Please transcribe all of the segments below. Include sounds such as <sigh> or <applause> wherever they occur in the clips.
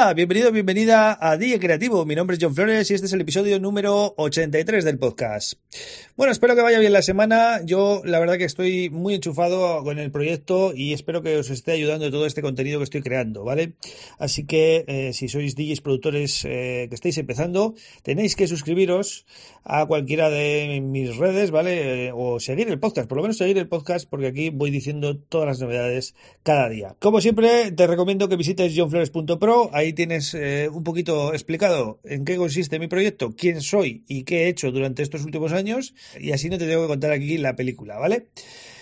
Bienvenido, bienvenida a Día Creativo. Mi nombre es John Flores y este es el episodio número 83 del podcast. Bueno, espero que vaya bien la semana. Yo la verdad que estoy muy enchufado con el proyecto y espero que os esté ayudando todo este contenido que estoy creando, ¿vale? Así que eh, si sois DJs productores eh, que estáis empezando, tenéis que suscribiros a cualquiera de mis redes, ¿vale? Eh, o seguir el podcast, por lo menos seguir el podcast porque aquí voy diciendo todas las novedades cada día. Como siempre, te recomiendo que visites johnflores.pro ahí tienes eh, un poquito explicado en qué consiste mi proyecto, quién soy y qué he hecho durante estos últimos años, y así no te tengo que contar aquí la película, ¿vale?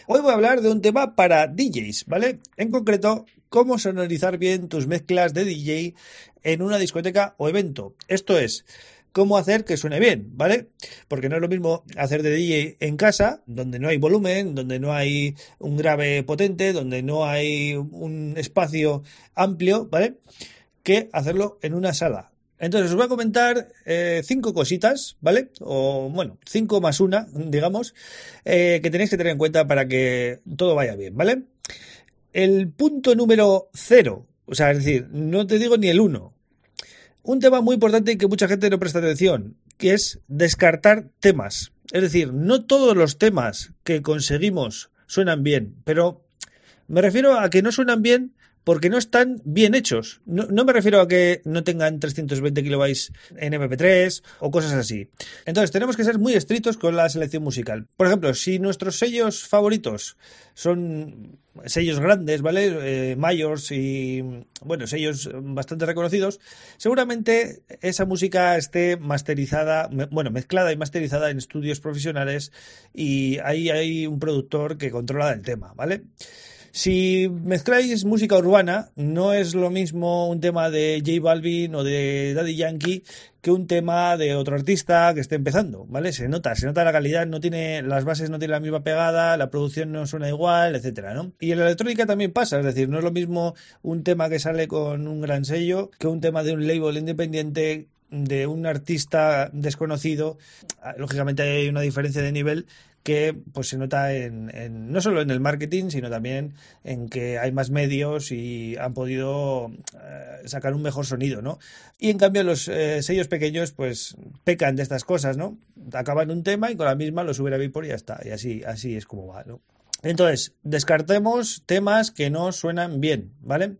Hoy voy a hablar de un tema para DJs, ¿vale? En concreto, cómo sonorizar bien tus mezclas de DJ en una discoteca o evento. Esto es, cómo hacer que suene bien, ¿vale? Porque no es lo mismo hacer de DJ en casa, donde no hay volumen, donde no hay un grave potente, donde no hay un espacio amplio, ¿vale? Que hacerlo en una sala. Entonces os voy a comentar eh, cinco cositas, ¿vale? O bueno, cinco más una, digamos, eh, que tenéis que tener en cuenta para que todo vaya bien, ¿vale? El punto número cero, o sea, es decir, no te digo ni el uno. Un tema muy importante que mucha gente no presta atención, que es descartar temas. Es decir, no todos los temas que conseguimos suenan bien, pero me refiero a que no suenan bien porque no están bien hechos. No, me refiero a que no tengan 320 kilobytes en MP3 o cosas así. Entonces tenemos que ser muy estrictos con la selección musical. Por ejemplo, si nuestros sellos favoritos son sellos grandes, ¿vale? Eh, mayors y, bueno, sellos bastante reconocidos, seguramente esa música esté masterizada, bueno, mezclada y masterizada en estudios profesionales y ahí hay un productor que controla el tema, ¿vale? Si mezcláis música urbana, no es lo mismo un tema de J Balvin o de Daddy Yankee que un tema de otro artista que esté empezando, ¿vale? Se nota, se nota la calidad, no tiene, las bases no tienen la misma pegada, la producción no suena igual, etcétera, ¿no? Y en la electrónica también pasa, es decir, no es lo mismo un tema que sale con un gran sello que un tema de un label independiente de un artista desconocido, lógicamente hay una diferencia de nivel que pues se nota en, no solo en el marketing, sino también en que hay más medios y han podido eh, sacar un mejor sonido, ¿no? Y en cambio los eh, sellos pequeños pues pecan de estas cosas, ¿no? Acaban un tema y con la misma lo suben a Beatport y ya está, y así, así es como va, ¿no? Entonces, descartemos temas que no suenan bien, ¿vale?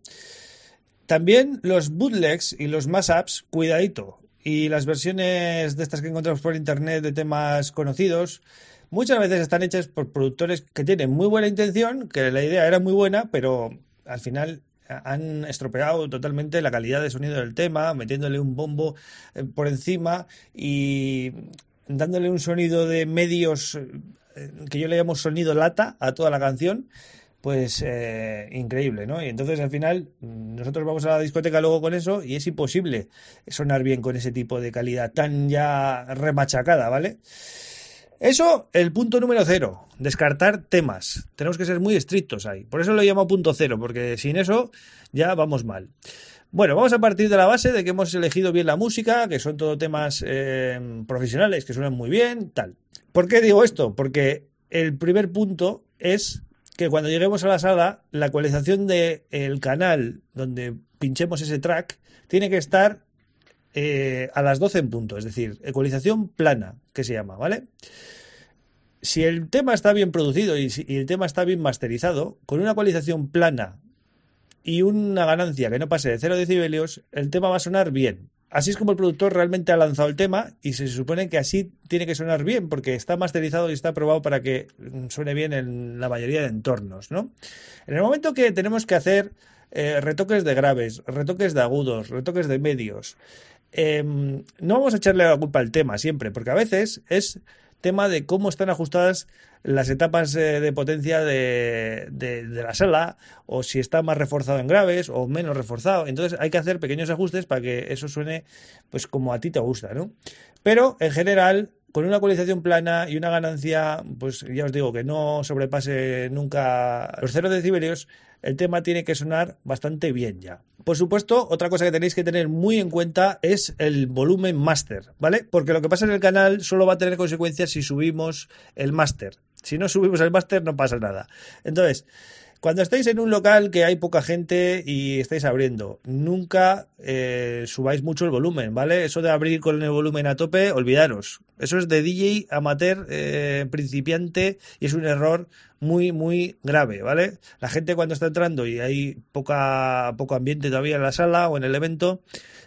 También los bootlegs y los mashups, cuidadito. Y las versiones de estas que encontramos por internet de temas conocidos, muchas veces están hechas por productores que tienen muy buena intención, que la idea era muy buena, pero al final han estropeado totalmente la calidad de sonido del tema, metiéndole un bombo eh, por encima y dándole un sonido de medios eh, que yo le llamo sonido lata a toda la canción pues eh, increíble, ¿no? Y entonces al final nosotros vamos a la discoteca luego con eso y es imposible sonar bien con ese tipo de calidad tan ya remachacada, ¿vale? Eso, el punto número cero, descartar temas. Tenemos que ser muy estrictos ahí. Por eso lo llamo punto cero, porque sin eso ya vamos mal. Bueno, vamos a partir de la base de que hemos elegido bien la música, que son todo temas eh, profesionales, que suenan muy bien, tal. ¿Por qué digo esto? Porque el primer punto es que cuando lleguemos a la sala, la ecualización del canal donde pinchemos ese track tiene que estar eh, a las 12 en punto, es decir, ecualización plana, que se llama, ¿vale? Si el tema está bien producido y, si, el tema está bien masterizado, con una ecualización plana y una ganancia que no pase de 0 decibelios, el tema va a sonar bien. Así es como el productor realmente ha lanzado el tema y se supone que así tiene que sonar bien porque está masterizado y está probado para que suene bien en la mayoría de entornos, ¿no? En el momento que tenemos que hacer eh, retoques de graves, retoques de agudos, retoques de medios, Em, no vamos a echarle la culpa al tema siempre, porque a veces es tema de cómo están ajustadas las etapas eh, de potencia de, de, la sala o si está más reforzado en graves o menos reforzado. Entonces hay que hacer pequeños ajustes para que eso suene pues como a ti te gusta, ¿no? Pero en general con una ecualización plana y una ganancia, pues ya os digo que no sobrepase nunca los 0 decibelios, el tema tiene que sonar bastante bien ya. Por supuesto, otra cosa que tenéis que tener muy en cuenta es el volumen máster, ¿vale? Porque lo que pasa en el canal solo va a tener consecuencias si subimos el máster. Si no subimos el máster no pasa nada. Entonces, cuando estáis en un local que hay poca gente y estáis abriendo, nunca eh, subáis mucho el volumen, ¿vale? Eso de abrir con el volumen a tope, olvidaros. Eso es de DJ amateur eh, principiante y es un error muy, muy grave, ¿vale? La gente cuando está entrando y hay poca, poco ambiente todavía en la sala o en el evento,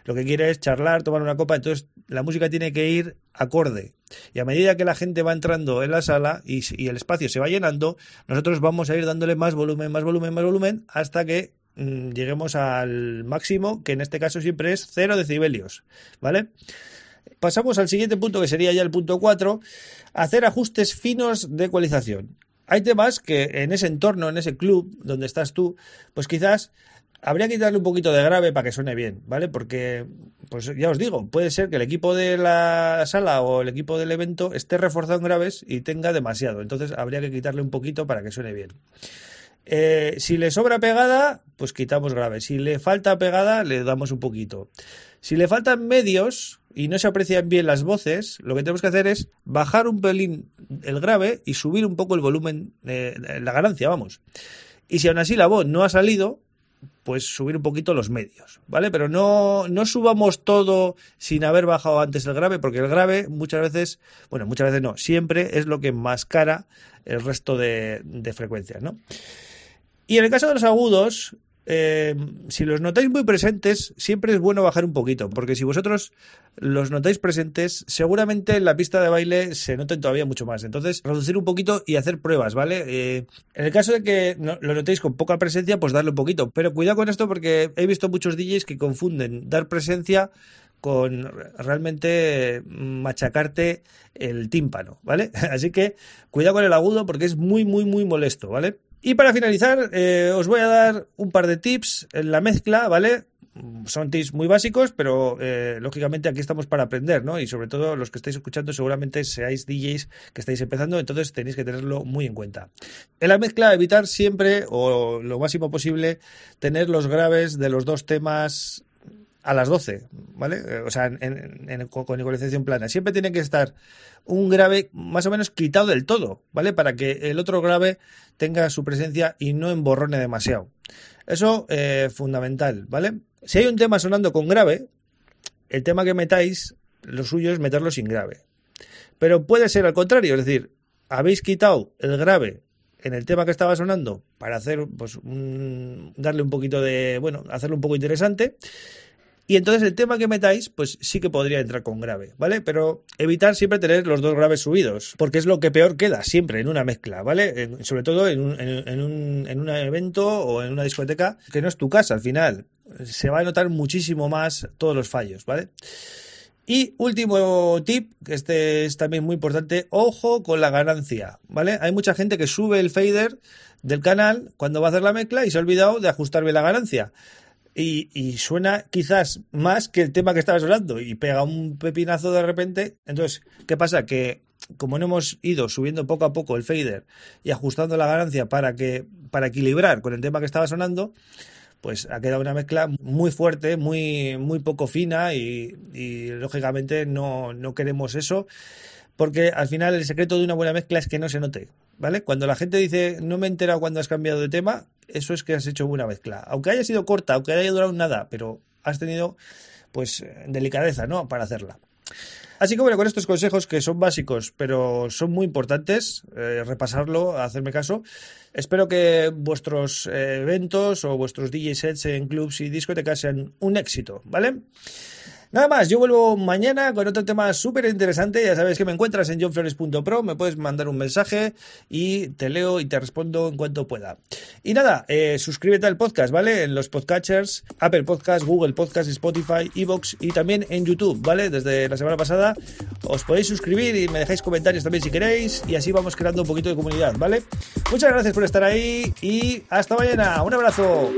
lo que quiere es charlar, tomar una copa, entonces la música tiene que ir acorde. Y a medida que la gente va entrando en la sala y, el espacio se va llenando, nosotros vamos a ir dándole más volumen, más volumen, más volumen, hasta que mm, lleguemos al máximo, que en este caso siempre es 0 decibelios, ¿vale? Pasamos al siguiente punto, que sería ya el punto 4, hacer ajustes finos de ecualización. Hay temas que en ese entorno, en ese club donde estás tú, pues quizás habría que darle un poquito de grave para que suene bien, ¿vale? Porque, pues ya os digo, puede ser que el equipo de la sala o el equipo del evento esté reforzado en graves y tenga demasiado. Entonces habría que quitarle un poquito para que suene bien. Eh, si le sobra pegada, pues quitamos grave. Si le falta pegada, le damos un poquito. Si le faltan medios y no se aprecian bien las voces, lo que tenemos que hacer es bajar un pelín el grave y subir un poco el volumen, eh, la ganancia, vamos. Y si aún así la voz no ha salido, pues subir un poquito los medios, ¿vale? Pero no, no subamos todo sin haber bajado antes el grave, porque el grave muchas veces, bueno, muchas veces no, siempre es lo que enmascara el resto de, de frecuencias, ¿no? Y en el caso de los agudos, eh, si los notáis muy presentes, siempre es bueno bajar un poquito, porque si vosotros los notáis presentes, seguramente en la pista de baile se noten todavía mucho más. Entonces, reducir un poquito y hacer pruebas, ¿vale? Eh, en el caso de que lo notéis con poca presencia, pues darle un poquito. Pero cuidado con esto porque he visto muchos DJs que confunden dar presencia con realmente machacarte el tímpano, ¿vale? <laughs> Así que cuidado con el agudo porque es muy, muy, muy molesto, ¿vale? Y para finalizar, eh, os voy a dar un par de tips en la mezcla, ¿vale? Son tips muy básicos, pero eh, lógicamente aquí estamos para aprender, ¿no? Y sobre todo los que estáis escuchando seguramente seáis DJs que estáis empezando, entonces tenéis que tenerlo muy en cuenta. En la mezcla, evitar siempre, o lo máximo posible, tener los graves de los dos temas a las 12, ¿vale? Eh, o sea, en, con ecualización plana. Siempre tiene que estar un grave más o menos quitado del todo, ¿vale? Para que el otro grave tenga su presencia y no emborrone demasiado. Eso eh, fundamental, ¿vale? Si hay un tema sonando con grave, el tema que metáis, lo suyo es meterlo sin grave. Pero puede ser al contrario, es decir, habéis quitado el grave en el tema que estaba sonando para hacer, pues, darle un poquito de, bueno, hacerlo un poco interesante y entonces el tema que metáis, pues sí que podría entrar con grave, ¿vale? Pero evitar siempre tener los dos graves subidos, porque es lo que peor queda siempre en una mezcla, ¿vale? sobre todo en un, en, un, en un evento o en una discoteca, que no es tu casa al final. Se va a notar muchísimo más todos los fallos, ¿vale? Y último tip, que este es también muy importante, ojo con la ganancia, ¿vale? Hay mucha gente que sube el fader del canal cuando va a hacer la mezcla y se ha olvidado de ajustarme la ganancia y, suena quizás más que el tema que estabas hablando y pega un pepinazo de repente. Entonces, ¿qué pasa? Que como no hemos ido subiendo poco a poco el fader y ajustando la ganancia para que para equilibrar con el tema que estaba sonando, pues ha quedado una mezcla muy fuerte, muy, muy poco fina y, y lógicamente no, no queremos eso porque al final el secreto de una buena mezcla es que no se note, ¿vale? Cuando la gente dice no me he enterado cuando has cambiado de tema, eso es que has hecho buena mezcla. Aunque haya sido corta, aunque haya durado nada, pero has tenido pues delicadeza, ¿no? Para hacerla. Así que bueno, con estos consejos que son básicos, pero son muy importantes, eh, repasarlo, hacerme caso. Espero que vuestros eh, eventos o vuestros DJ sets en clubs y discotecas sean un éxito, ¿vale? Nada más, yo vuelvo mañana con otro tema súper interesante. Ya sabes que me encuentras en johnflores.pro, me puedes mandar un mensaje y te leo y te respondo en cuanto pueda. Y nada, eh, suscríbete al podcast, ¿vale? En los podcatchers, Apple Podcast, Google Podcast, Spotify, Evox y también en YouTube, ¿vale? Desde la semana pasada os podéis suscribir y me dejáis comentarios también si queréis y así vamos creando un poquito de comunidad, ¿vale? Muchas gracias por estar ahí y hasta mañana. Un abrazo.